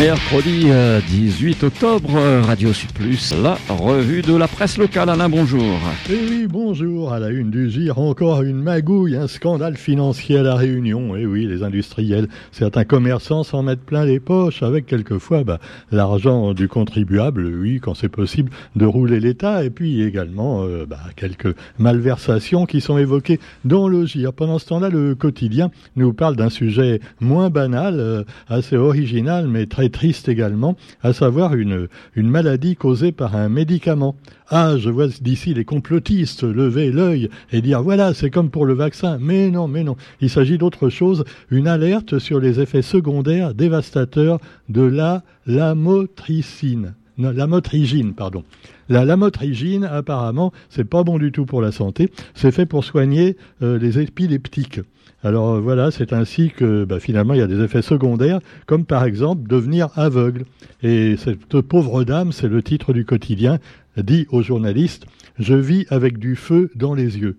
Mercredi 18 euh, octobre, Radio Sud Plus, la revue de la presse locale. Alain, bonjour. Eh oui, bonjour. À la une du GIR, encore une magouille, un scandale financier à La Réunion. Et eh oui, les industriels, certains commerçants s'en mettent plein les poches avec quelquefois bah, l'argent du contribuable, oui, quand c'est possible, de rouler l'État. Et puis également euh, bah, quelques malversations qui sont évoquées dans le GIR. Pendant ce temps-là, le quotidien nous parle d'un sujet moins banal, euh, assez original, mais très triste également, à savoir une, une maladie causée par un médicament. Ah, je vois d'ici les complotistes lever l'œil et dire voilà, c'est comme pour le vaccin. Mais non, mais non. Il s'agit d'autre chose, une alerte sur les effets secondaires dévastateurs de la lamotricine. La lamotrigine, pardon. La lamotrigine, apparemment, c'est pas bon du tout pour la santé. C'est fait pour soigner euh, les épileptiques. Alors euh, voilà, c'est ainsi que bah, finalement il y a des effets secondaires, comme par exemple devenir aveugle. Et cette pauvre dame, c'est le titre du quotidien, dit aux journalistes Je vis avec du feu dans les yeux.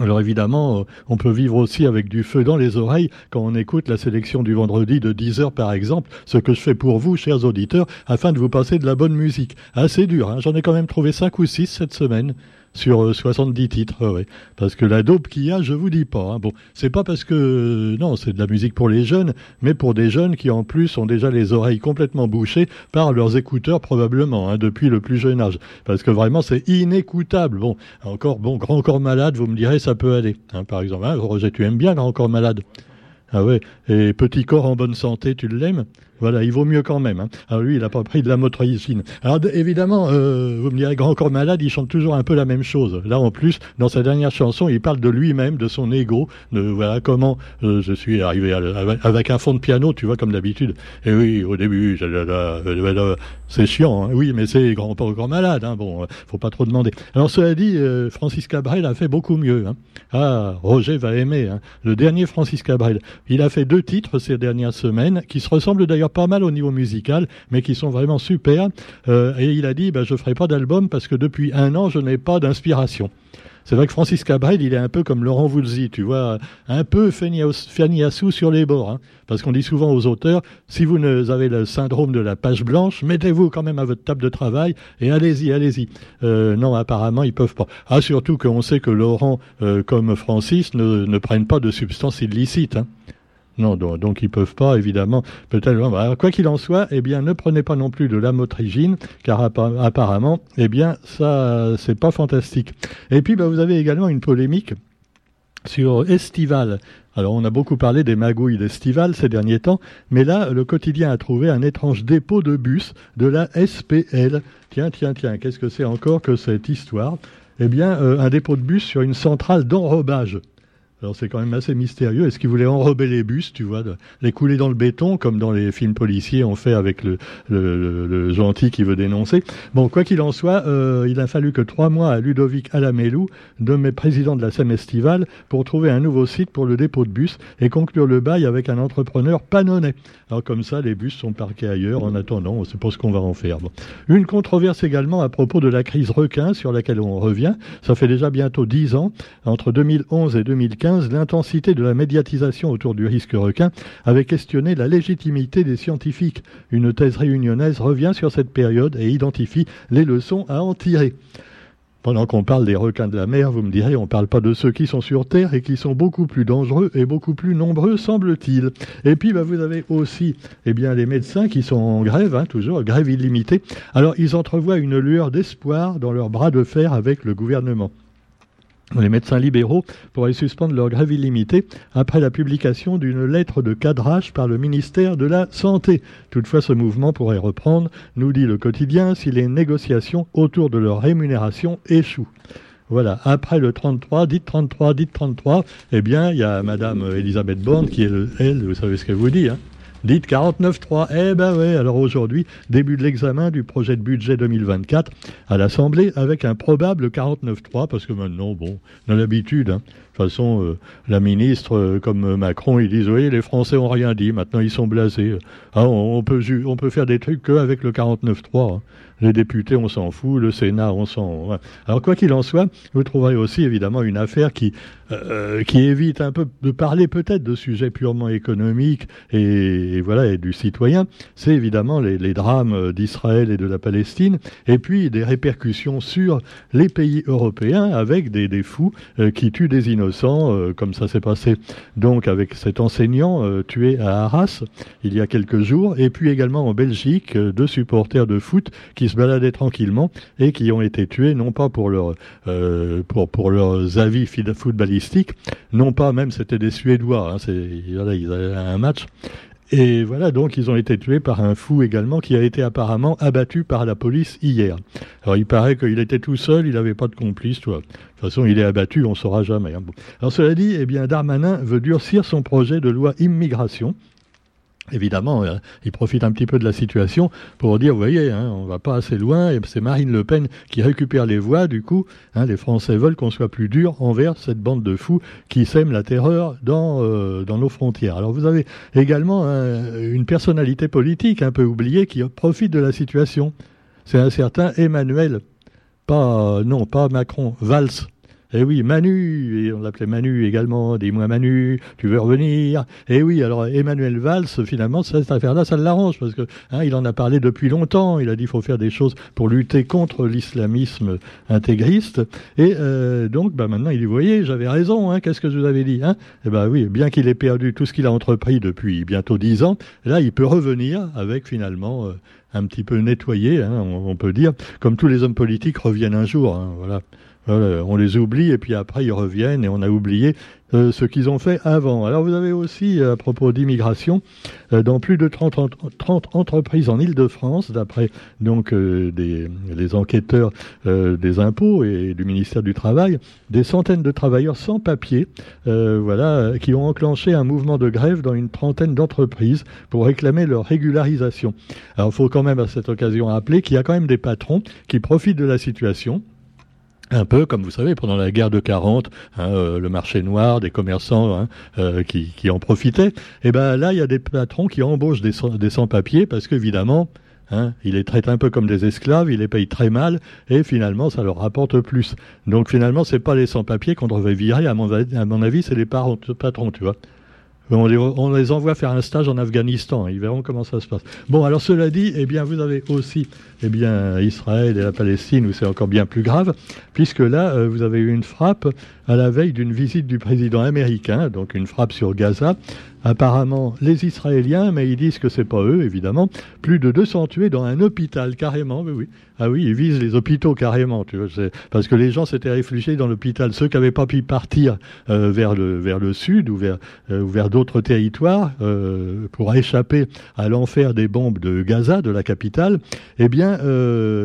Alors évidemment, euh, on peut vivre aussi avec du feu dans les oreilles quand on écoute la sélection du vendredi de 10 heures par exemple, ce que je fais pour vous, chers auditeurs, afin de vous passer de la bonne musique. Assez dur, hein. J'en ai quand même trouvé 5 ou 6 cette semaine sur 70 euh, titres. Parce que la dope qu'il y a, je vous dis pas. Hein. Bon, c'est pas parce que non, c'est de la musique pour les jeunes, mais pour des jeunes qui en plus ont déjà les oreilles complètement bouchées par leurs écouteurs probablement hein, depuis le plus jeune âge. Parce que vraiment c'est inécoutable. Bon, encore bon, grand corps malade, vous me direz ça peut aller. Hein, par exemple, Roger, tu aimes bien grand corps malade? Ah ouais, et petit corps en bonne santé, tu l'aimes? Voilà, il vaut mieux quand même. Hein. Alors lui, il n'a pas pris de la motricine. Alors évidemment, euh, vous me direz, Grand Corps Malade, il chante toujours un peu la même chose. Là, en plus, dans sa dernière chanson, il parle de lui-même, de son ego, de voilà comment euh, je suis arrivé avec un fond de piano, tu vois, comme d'habitude. Et oui, au début, c'est chiant. Hein. Oui, mais c'est Grand Corps Malade. Hein. Bon, faut pas trop demander. Alors cela dit, euh, Francis Cabrel a fait beaucoup mieux. Hein. Ah, Roger va aimer. Hein. Le dernier Francis Cabrel. Il a fait deux titres ces dernières semaines qui se ressemblent d'ailleurs pas mal au niveau musical, mais qui sont vraiment super. Euh, et il a dit, bah, je ferai pas d'album parce que depuis un an, je n'ai pas d'inspiration. C'est vrai que Francis Cabrel, il est un peu comme Laurent Voulzy, tu vois, un peu Assou sur les bords. Hein. parce qu'on dit souvent aux auteurs, si vous avez le syndrome de la page blanche, mettez-vous quand même à votre table de travail et allez-y, allez-y. Euh, non, apparemment, ils peuvent pas. Ah, surtout qu'on sait que Laurent, euh, comme Francis, ne, ne, prennent pas de substances illicites. Hein. Non, donc, ils ils peuvent pas, évidemment. Peut-être. quoi qu'il en soit, eh bien, ne prenez pas non plus de l'amotrigine, car apparemment, eh bien, ça, c'est pas fantastique. Et puis, bah, vous avez également une polémique sur Estival. Alors, on a beaucoup parlé des magouilles d'Estival ces derniers temps, mais là, le quotidien a trouvé un étrange dépôt de bus de la SPL. Tiens, tiens, tiens, qu'est-ce que c'est encore que cette histoire? Eh bien, euh, un dépôt de bus sur une centrale d'enrobage. Alors c'est quand même assez mystérieux. Est-ce qu'ils voulaient enrober les bus, tu vois, les couler dans le béton, comme dans les films policiers on fait avec le, gentil qui veut dénoncer? Bon, quoi qu'il en soit, euh, il a fallu que trois mois à Ludovic Alamélou, nommé président de la SEM estivale, pour trouver un nouveau site pour le dépôt de bus et conclure le bail avec un entrepreneur panonnais. Alors comme ça, les bus sont parqués ailleurs en attendant, c'est pas ce qu'on va en faire. Une controverse également à propos de la crise requin sur laquelle on revient. Ça fait déjà bientôt dix ans, entre 2011 et 2015 l'intensité de la médiatisation autour du risque requin avait questionné la légitimité des scientifiques. Une thèse réunionnaise revient sur cette période et identifie les leçons à en tirer. Pendant qu'on parle des requins de la mer, vous me direz, on ne parle pas de ceux qui sont sur Terre et qui sont beaucoup plus dangereux et beaucoup plus nombreux, semble-t-il. Et puis, bah, vous avez aussi eh bien, les médecins qui sont en grève, hein, toujours, grève illimitée. Alors, ils entrevoient une lueur d'espoir dans leur bras de fer avec le gouvernement. Les médecins libéraux pourraient suspendre leur grève illimitée après la publication d'une lettre de cadrage par le ministère de la Santé. Toutefois, ce mouvement pourrait reprendre, nous dit le quotidien, si les négociations autour de leur rémunération échouent. Voilà, après le 33, dites 33, dites 33, eh bien, il y a Madame Elisabeth Borne qui est, elle, vous savez ce qu'elle vous dit, hein Dites 49.3. Eh ben oui, alors aujourd'hui, début de l'examen du projet de budget 2024 à l'Assemblée avec un probable 49.3, parce que maintenant, bon, on a l'habitude. Hein. façon, euh, la ministre, euh, comme Macron, ils disent, oui, les Français ont rien dit, maintenant ils sont blasés. Ah, on, peut, on peut faire des trucs qu'avec le 49-3. Hein. Les députés, on s'en fout, le Sénat, on s'en... Alors quoi qu'il en soit, vous trouverez aussi évidemment une affaire qui, euh, qui évite un peu de parler peut-être de sujets purement économiques et, voilà et du citoyen. C'est évidemment les, drames d'Israël et de la Palestine, et puis des répercussions sur les pays européens avec des, des fous qui tuent des innocents euh, comme ça s'est passé donc avec cet enseignant euh, tué à Arras il y a quelques jours, et puis également en Belgique, euh, deux supporters de foot qui se baladaient tranquillement et qui ont été tués, non pas pour, leur, pour, pour leurs avis footballistiques, non pas même c'était des Suédois, hein, ils avaient un match, et voilà, donc ils ont été tués par un fou également qui a été apparemment abattu par la police hier. Alors il paraît qu'il était tout seul, il n'avait pas de complice, toi. De toute façon, il est abattu, on ne saura jamais. Hein. Alors cela dit, eh bien, Darmanin veut durcir son projet de loi immigration Évidemment, euh, il profite un petit peu de la situation pour dire, vous voyez, hein, on va pas assez loin, et c'est Marine Le Pen qui récupère les voix, du coup, hein, les Français veulent qu'on soit plus dur envers cette bande de fous qui sème la terreur dans, euh, dans nos frontières. Alors vous avez également hein, une personnalité politique un peu oubliée qui profite de la situation. C'est un certain Emmanuel, pas, non, pas Macron, Valls. Eh oui, Manu, et on l'appelait Manu également, dis-moi Manu, tu veux revenir? Eh oui, alors Emmanuel Valls, finalement, cette affaire-là, ça l'arrange, parce que hein, il en a parlé depuis longtemps, il a dit qu'il faut faire des choses pour lutter contre l'islamisme intégriste, et euh, donc bah, maintenant il dit, voyez, j'avais raison, hein, qu'est-ce que je vous avais dit hein? Eh bien oui, bien qu'il ait perdu tout ce qu'il a entrepris depuis bientôt dix ans, là il peut revenir avec finalement... Euh, un petit peu nettoyé, hein, on, peut dire, comme tous les hommes politiques reviennent un jour. On les oublie et puis après ils reviennent et on a oublié euh, ce qu'ils ont fait avant. Alors vous avez aussi, euh, à propos d'immigration, euh, dans plus de 30, entreprises en Ile-de-France, d'après des, les enquêteurs des impôts et du ministère du Travail, des centaines de travailleurs sans papier, voilà, qui ont enclenché un mouvement de grève dans une trentaine d'entreprises pour réclamer leur régularisation. Alors il faut quand même à cette occasion rappeler qu'il y a quand même des patrons qui profitent de la situation un peu comme vous savez pendant la guerre de 40, hein, euh, le marché noir des commerçants hein, euh, qui, en profitaient. Et eh ben là, il y a des patrons qui embauchent des, des sans-papiers parce qu'évidemment, Hein, il les traite un peu comme des esclaves, il les paye très mal, et finalement, ça leur rapporte plus. Donc finalement, c'est pas les sans-papiers qu'on devrait virer, à mon, à mon avis, c'est les patrons, tu vois. On les, envoie faire un stage en Afghanistan. Ils verront comment ça se passe. Bon, alors cela dit, eh bien, vous avez aussi eh bien, Israël et la Palestine où c'est encore bien plus grave, puisque là, euh, vous avez eu une frappe à la veille d'une visite du président américain, donc une frappe sur Gaza. Apparemment, les Israéliens, mais ils disent que c'est pas eux, évidemment, plus de 200 tués dans un hôpital, carrément. Ah oui, ils visent les hôpitaux carrément, tu vois, parce que les gens s'étaient réfugiés dans l'hôpital. Ceux qui n'avaient pas pu partir euh, vers, le, vers le sud ou vers, euh, vers d'autres territoires euh, pour échapper à l'enfer des bombes de Gaza, de la capitale, eh bien,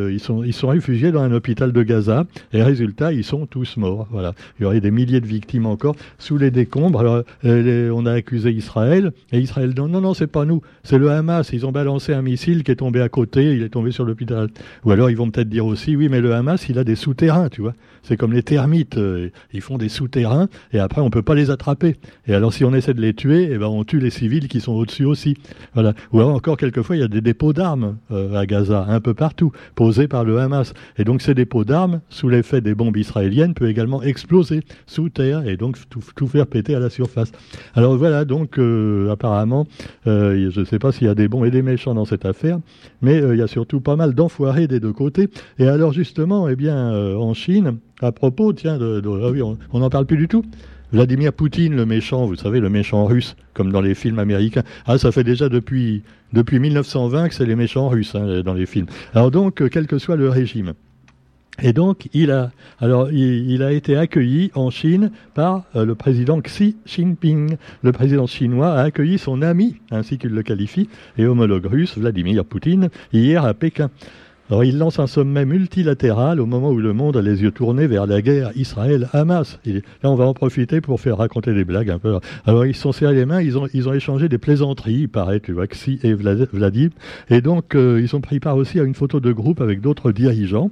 ils, sont, ils sont réfugiés dans un hôpital de Gaza et résultat, ils sont tous morts. Voilà. Il y aurait des milliers de victimes encore sous les décombres. Alors, on a accusé Israël et Israël dit non, non, c'est pas nous, c'est le Hamas. Ils ont balancé un missile qui est tombé à côté, il est tombé sur l'hôpital. Ou alors, ils vont peut-être dire aussi, oui, mais le Hamas, il a des souterrains, tu vois. C'est comme les termites, euh, ils font des souterrains et après on peut pas les attraper. Et alors si on essaie de les tuer, eh ben on tue les civils qui sont au-dessus aussi. Voilà. Ou alors encore quelquefois il y a des dépôts d'armes euh, à Gaza, un peu partout, posés par le Hamas. Et donc ces dépôts d'armes, sous l'effet des bombes israéliennes, peuvent également exploser sous terre et donc tout, faire péter à la surface. Alors voilà, donc euh, apparemment, je ne sais pas s'il y a des bons et des méchants dans cette affaire, mais il y a surtout pas mal d'enfoirés des deux côté. Et alors justement, eh bien, euh, en Chine, à propos, tiens, ah on n'en parle plus du tout. Vladimir Poutine, le méchant, vous savez, le méchant russe, comme dans les films américains. Ah, ça fait déjà depuis, depuis 1920 que c'est les méchants russes hein, dans les films. Alors donc, euh, quel que soit le régime. Et donc, il a, été accueilli en Chine par euh, le président Xi Jinping. Le président chinois a accueilli son ami, ainsi qu'il le qualifie, et homologue russe, Vladimir Poutine, hier à Pékin. Alors il lance un sommet multilatéral au moment où le monde a les yeux tournés vers la guerre Israël-Hamas. Là, on va en profiter pour faire raconter des blagues un peu. Alors ils se sont serrés les mains, ils ont, échangé des plaisanteries, il paraît, tu vois, Xi et Vladimir. Et donc euh, ils ont pris part aussi à une photo de groupe avec d'autres dirigeants.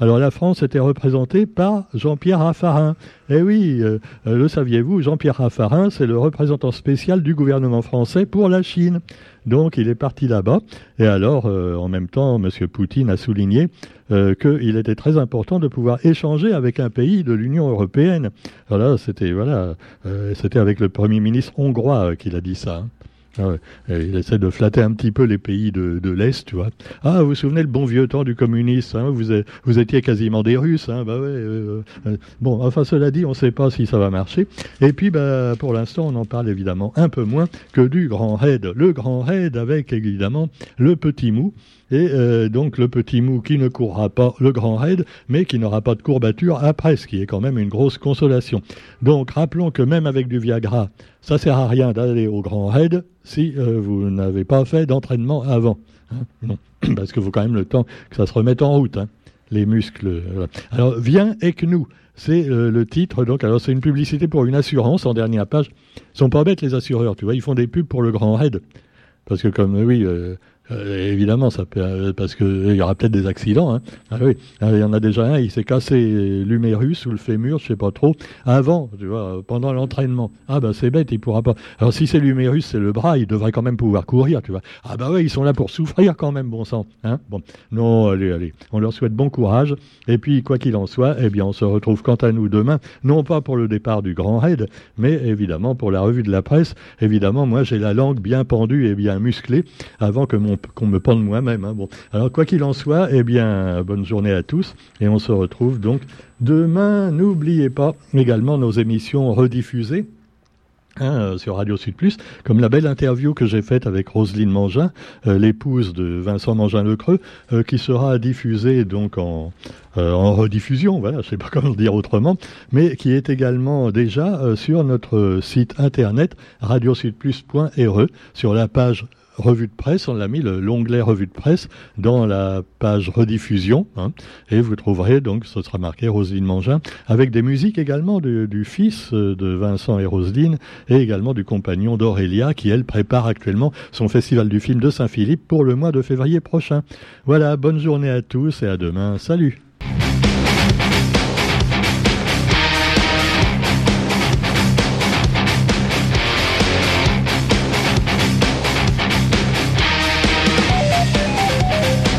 Alors la France était représentée par Jean-Pierre Raffarin. Eh oui, euh, euh, le saviez-vous, Jean-Pierre Raffarin, c'est le représentant spécial du gouvernement français pour la Chine. Donc il est parti là-bas. Et alors, euh, en même temps, M. Poutine a souligné euh, qu'il était très important de pouvoir échanger avec un pays de l'Union européenne. Voilà, c'était voilà, euh, avec le Premier ministre hongrois qu'il a dit ça. Hein. Ah il essaie de flatter un petit peu les pays de, l'Est, tu vois. Ah, vous vous souvenez le bon vieux temps du communisme hein, vous, étiez quasiment des Russes. Hein, bah ouais, euh, euh, bon, enfin, cela dit, on ne sait pas si ça va marcher. Et puis, bah, pour l'instant, on en parle évidemment un peu moins que du grand raid. Le grand raid avec évidemment le petit mou. Et euh, donc le petit mou qui ne courra pas le grand raid, mais qui n'aura pas de courbature après, ce qui est quand même une grosse consolation. Donc rappelons que même avec du Viagra, ça sert à rien d'aller au grand raid si euh, vous n'avez pas fait d'entraînement avant. Hein. non, parce qu'il faut quand même le temps que ça se remette en route, hein, les muscles. Euh, alors viens avec nous. C'est le titre. Donc, alors c'est une publicité pour une assurance en dernière page. Ils sont pas bêtes les assureurs, tu vois. Ils font des pubs pour le grand raid. Parce que comme oui, euh, évidemment, ça peut, euh, parce qu'il y aura peut-être des accidents. Hein. Ah oui, ah, il y en a déjà un, il s'est cassé l'humérus ou le fémur, je sais pas trop, avant, tu vois, pendant l'entraînement. Ah ben c'est bête, il pourra pas. Alors si c'est l'humérus, c'est le bras, il devrait quand même pouvoir courir, tu vois. Ah ben oui, ils sont là pour souffrir quand même, bon sang. Hein bon, non, allez, allez, on leur souhaite bon courage. Et puis quoi qu'il en soit, eh bien, on se retrouve quant à nous demain, non pas pour le départ du Grand Raid, mais évidemment pour la revue de la presse. Évidemment, moi j'ai la langue bien pendue et bien musclée avant que mon qu'on me pende moi-même. Hein. Bon. Alors, quoi qu'il en soit, eh bien, bonne journée à tous. Et on se retrouve donc demain. N'oubliez pas également nos émissions rediffusées. Hein, euh, sur Radio Sud Plus, comme la belle interview que j'ai faite avec Roselyne Mangin, euh, l'épouse de Vincent Mangin-Lecreux, euh, qui sera diffusée donc en, en rediffusion, voilà, je sais pas comment le dire autrement, mais qui est également déjà sur notre site internet radiosudplus.re, sur la page revue de presse, on l'a mis l'onglet revue de presse dans la page rediffusion, hein, et vous trouverez donc, ce sera marqué Roselyne Mangin, avec des musiques également du, du fils euh, de Vincent et Roselyne, et également du compagnon d'Aurélia, qui elle prépare actuellement son festival du film de Saint-Philippe pour le mois de février prochain. Voilà, bonne journée à tous et à demain. Salut